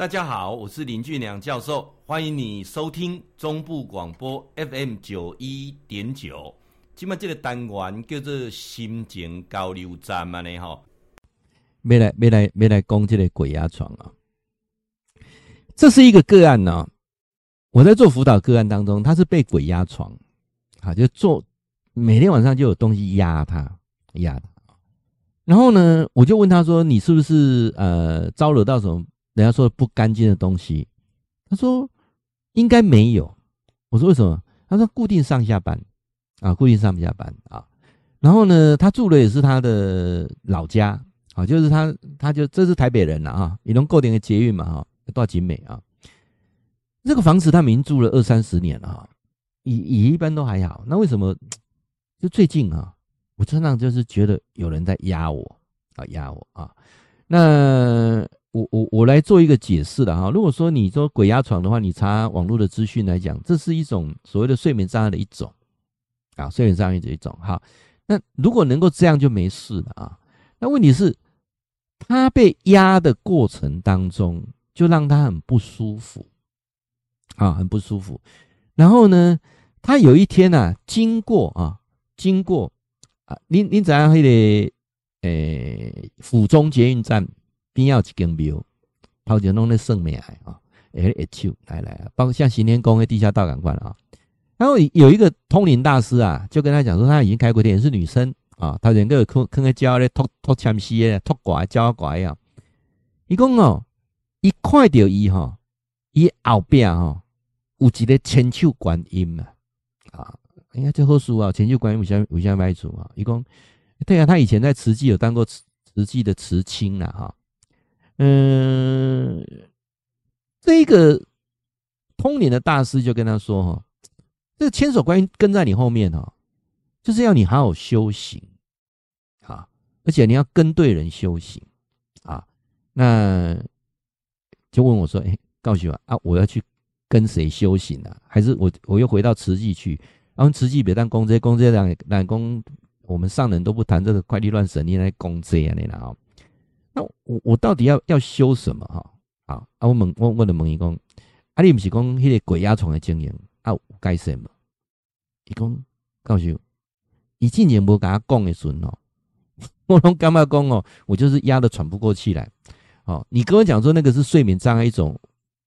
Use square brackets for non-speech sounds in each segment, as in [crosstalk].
大家好，我是林俊良教授，欢迎你收听中部广播 FM 九一点九。今麦这个单元叫做心情交流站嘛呢？哈，没来没来没来攻这个鬼压床啊！这是一个个案呢、我在做辅导个案当中，他是被鬼压床，啊，就做每天晚上就有东西压他压他。然后呢，我就问他说：“你是不是呃招惹到什么？”人家说不干净的东西，他说应该没有。我说为什么？他说固定上下班啊，固定上下班啊。然后呢，他住的也是他的老家啊，就是他他就这是台北人了啊，你能够点个捷运嘛哈，到景美啊。这个房子他们已经住了二三十年了哈，也也一般都还好。那为什么就最近啊，我常常就是觉得有人在压我啊，压我啊，那。我我我来做一个解释了哈。如果说你说鬼压床的话，你查网络的资讯来讲，这是一种所谓的睡眠障碍的一种啊，睡眠障碍的一种。好，那如果能够这样就没事了啊。那问题是，他被压的过程当中，就让他很不舒服啊，很不舒服。然后呢，他有一天啊，经过啊，经过啊，您您怎样还得诶，府中捷运站。边要一间庙，头前弄那圣美海啊，诶，一手来来啊，包括像行天宫的地下道感官啊。然后有一个通灵大师啊，就跟他讲说，他已经开过店，是女生啊，他整个坑坑个胶咧，脱脱铅丝咧，脱拐胶拐啊。伊讲哦，一看到伊吼，伊后边哈有一个千手观音啊，啊，哎呀，这好书啊，千手观音为啥为啥买厝啊？伊讲，对啊，他以前在慈济有当过慈慈济的慈亲了哈。嗯，这个通灵的大师就跟他说：“哈，这个千手观音跟在你后面哈，就是要你好好修行啊，而且你要跟对人修行啊。”那就问我说：“哎，告诉我啊，我要去跟谁修行啊？还是我我又回到慈济去？然后慈济别当公这公这两两公，我们上人都不谈这个怪力乱神，你来公这样的啊？”那我我到底要要修什么哈？啊啊！我问我问的问伊讲，啊你不是讲迄个鬼压床的经验啊？该什么？伊讲告诉我，伊之前无甲我讲的时阵哦，[laughs] 我拢感觉讲哦，我就是压得喘不过气来。哦，你跟我讲说那个是睡眠障碍一种，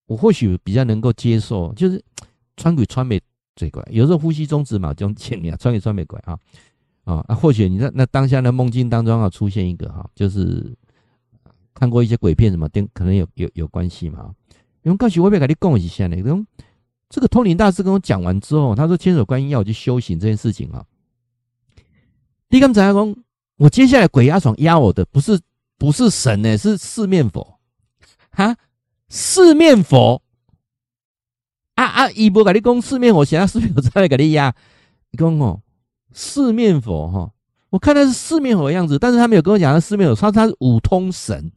我或许比较能够接受，就是 [tsk] 穿鬼穿没最怪，有时候呼吸中止嘛，这种前面穿鬼穿没怪啊啊啊！或许你在那当下的梦境当中啊出现一个哈，就是。看过一些鬼片什么，跟可能有有有关系嘛？因为告诉我别跟你讲一下呢，这个通灵大师跟我讲完之后，他说千手观音要我去修行这件事情啊。你刚才讲，我接下来鬼压床压我的不是不是神呢，是四面佛哈，四面佛啊啊！伊无跟你讲四面佛，其他四面佛再来跟你压。你讲哦，四面佛哈。我看他是四面佛的样子，但是他没有跟我讲他四面佛，他他是五通神。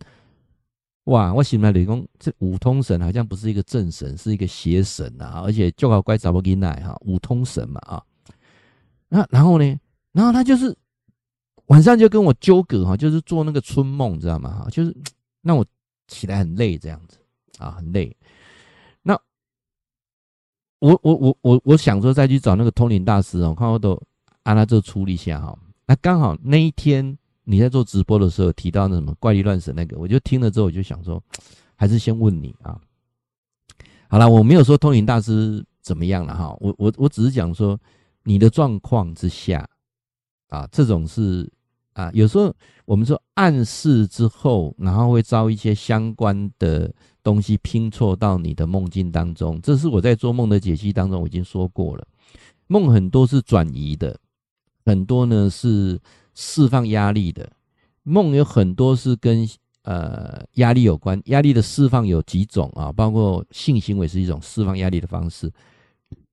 哇！我醒来理工，这五通神好像不是一个正神，是一个邪神啊！而且就好乖找不给奶哈，五通神嘛啊。那然后呢？然后他就是晚上就跟我纠葛哈，就是做那个春梦，知道吗？哈，就是让我起来很累这样子啊，很累。那我我我我我想说再去找那个通灵大师哦，看我都按他这处理一下哈。那刚好那一天你在做直播的时候提到那什么怪力乱神那个，我就听了之后我就想说，[tsk] 还是先问你啊。好了，我没有说通灵大师怎么样了哈，我我我只是讲说你的状况之下啊，这种是啊，有时候我们说暗示之后，然后会招一些相关的东西拼错到你的梦境当中，这是我在做梦的解析当中我已经说过了，梦很多是转移的。很多呢是释放压力的梦，有很多是跟呃压力有关。压力的释放有几种啊？包括性行为是一种释放压力的方式。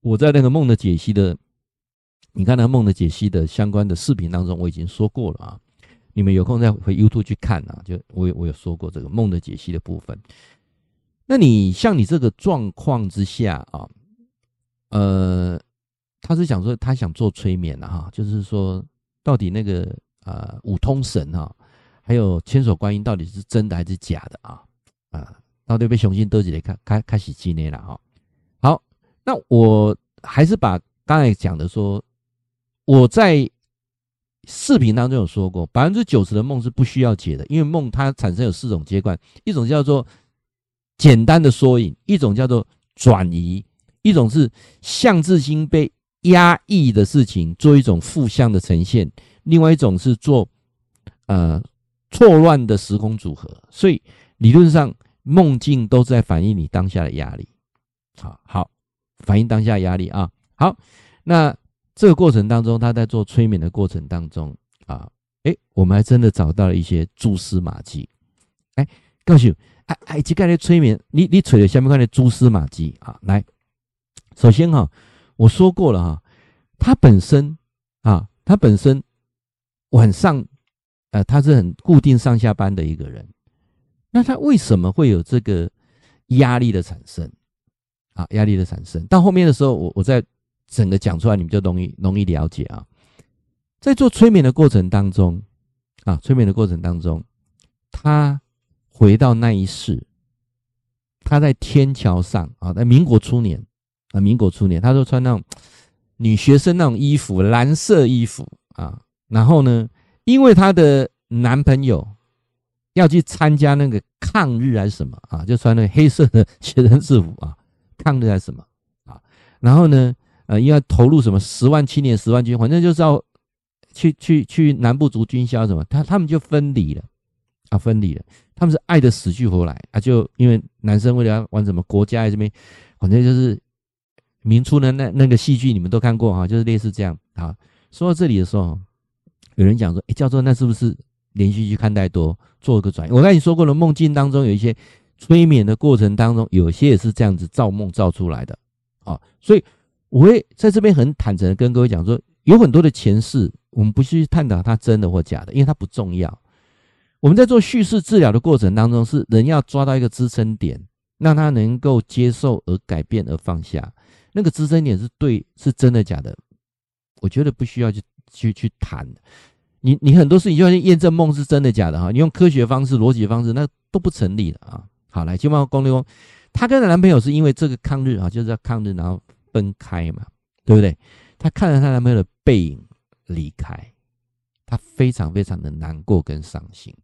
我在那个梦的解析的，你看那梦的解析的相关的视频当中，我已经说过了啊。你们有空再回 YouTube 去看啊。就我有我有说过这个梦的解析的部分。那你像你这个状况之下啊，呃。他是想说，他想做催眠了哈，就是说，到底那个呃五通神哈，还有千手观音到底是真的还是假的啊？啊，到底被雄心得起来开开开始纪念了哈。好，那我还是把刚才讲的说，我在视频当中有说过，百分之九十的梦是不需要解的，因为梦它产生有四种阶段，一种叫做简单的缩影，一种叫做转移，一种是象征性被压抑的事情做一种负向的呈现，另外一种是做呃错乱的时空组合，所以理论上。梦境都在反映你当下的压力，好好反映当下压力啊。好，那这个过程当中，他在做催眠的过程当中啊，诶，我们还真的找到了一些蛛丝马迹。哎，告诉你，哎哎，这个的催眠，你你找了下面看的蛛丝马迹啊。来，首先哈，我说过了哈，他本身啊，他本身晚上呃，他是很固定上下班的一个人。那他为什么会有这个压力的产生啊？压力的产生到后面的时候，我我再整个讲出来，你们就容易容易了解啊。在做催眠的过程当中啊，催眠的过程当中，他回到那一世，他在天桥上啊，在民国初年啊，民国初年，他都穿那种女学生那种衣服，蓝色衣服啊，然后呢，因为她的男朋友。要去参加那个抗日还是什么啊？就穿那个黑色的学生制服啊，抗日还是什么啊？然后呢，呃，应该投入什么十万青年十万军，反正就是要去去去南部族军校什么，他他们就分离了啊，分离了。他们是爱的死去活来啊，就因为男生为了要玩什么国家这边，反正就是明初的那那个戏剧你们都看过哈，就是类似这样啊。说到这里的时候，有人讲说，哎，叫做那是不是？连续剧看太多，做个转移。我跟你说过了，梦境当中有一些催眠的过程当中，有些也是这样子造梦造出来的啊。所以我会在这边很坦诚的跟各位讲说，有很多的前世，我们不去探讨它真的或假的，因为它不重要。我们在做叙事治疗的过程当中，是人要抓到一个支撑点，让他能够接受而改变而放下。那个支撑点是对，是真的假的？我觉得不需要去去去谈。你你很多事情就要去验证梦是真的假的哈，你用科学方式、逻辑方式那都不成立的啊。好，来，金毛公公，她跟她男朋友是因为这个抗日啊，就是要抗日，然后分开嘛，对不对？她看着她男朋友的背影离开，她非常非常的难过跟伤心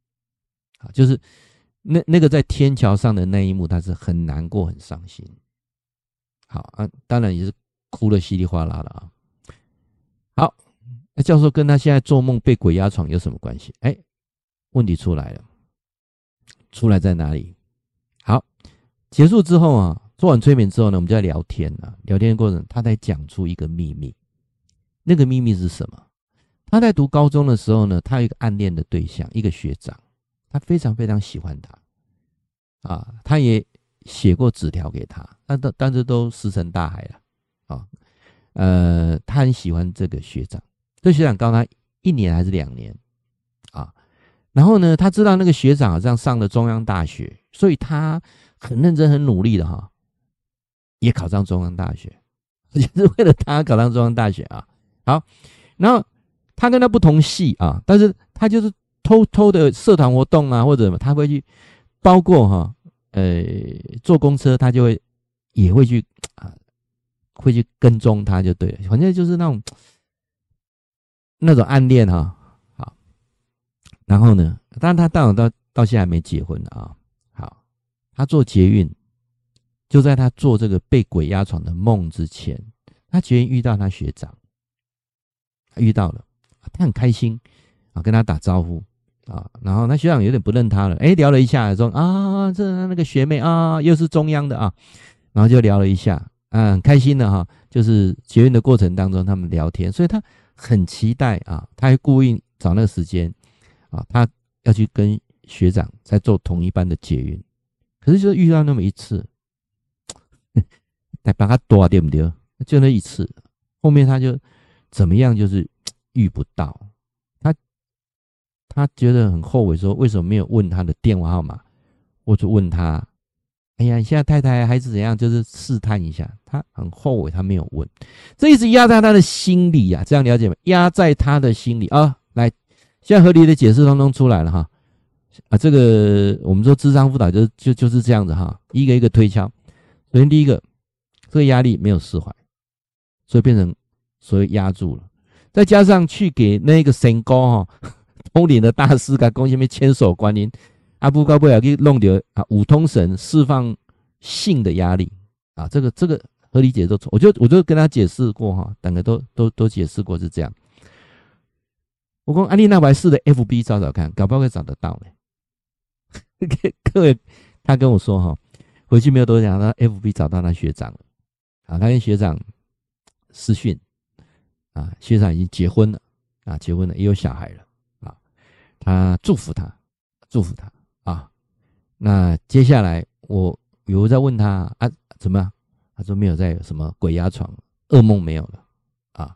啊，就是那那个在天桥上的那一幕，他是很难过、很伤心。好啊，当然也是哭得稀里哗啦的啊。好。那教授跟他现在做梦被鬼压床有什么关系？哎，问题出来了，出来在哪里？好，结束之后啊，做完催眠之后呢，我们就在聊天啊，聊天的过程，他在讲出一个秘密。那个秘密是什么？他在读高中的时候呢，他有一个暗恋的对象，一个学长，他非常非常喜欢他啊，他也写过纸条给他，但都但是都石沉大海了啊。呃，他很喜欢这个学长。这学长高他一年还是两年啊？然后呢，他知道那个学长好像上了中央大学，所以他很认真、很努力的哈，也考上中央大学，[laughs] 也是为了他考上中央大学啊。好，然后他跟他不同系啊，但是他就是偷偷的社团活动啊，或者什么，他会去，包括哈，呃，坐公车他就会也会去啊，会去跟踪他就对了，反正就是那种。那种暗恋哈，好，然后呢，当然他当然到到现在还没结婚啊。好，他坐捷运，就在他做这个被鬼压床的梦之前，他捷运遇到他学长，他遇到了，他很开心啊，跟他打招呼啊，然后那学长有点不认他了，哎，聊了一下说啊，这那个学妹啊，又是中央的啊，然后就聊了一下，嗯，开心的哈，就是结缘的过程当中他们聊天，所以他。很期待啊，他还故意找那个时间啊，他要去跟学长在做同一班的捷运，可是就遇到那么一次，[coughs] 得把他躲对不对？就那一次，后面他就怎么样，就是遇不到，他觉得很后悔，说为什么没有问他的电话号码，我就问他。哎呀，你现在太太还是怎样？就是试探一下，他很后悔，他没有问，这一直压在他的心里呀、啊，这样了解吗？压在他的心里啊。来，现在合理的解释通通出来了哈。啊，这个我们说智商辅导就就就是这样子哈，一个一个推敲。首先第一个，这个压力没有释怀，所以变成所以压住了。再加上去给那个神高哈通灵的大师给贡献面千手观音，阿布高布要给弄掉啊五通神释放性的压力啊，这个这个合理解都错，我就我就跟他解释过哈，两个都都都解释过是这样。我说安利那白氏的 FB 找找看，搞不好会找得到呢。[laughs] 各位，他跟我说哈，回去没有多久，他 FB 找到他学长了。啊，他跟学长私讯，啊，学长已经结婚了，啊，结婚了也有小孩了，他祝福他，祝福他啊。那接下来我有在问他啊，怎么样？他说没有再有什么鬼压床，噩梦没有了，啊，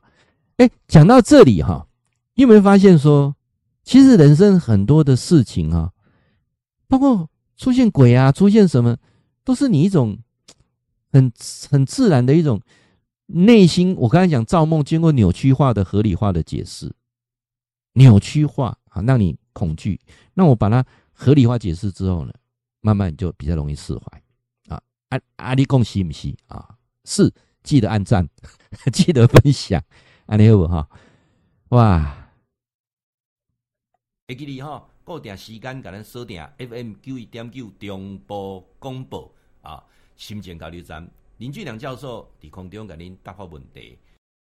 哎，讲到这里哈。你有没有发现说，其实人生很多的事情啊，包括出现鬼啊，出现什么，都是你一种很很自然的一种内心。我刚才讲造梦，经过扭曲化的合理化的解释，扭曲化啊，让你恐惧。那我把它合理化解释之后呢，慢慢就比较容易释怀啊。阿阿里贡西不西啊？是，记得按赞，[laughs] 记得分享，阿里好哈，哇！会记你哈，固定时间甲咱锁定 FM 九一点九中波广播啊，心情交流站林俊良教授伫空中甲您答复问题。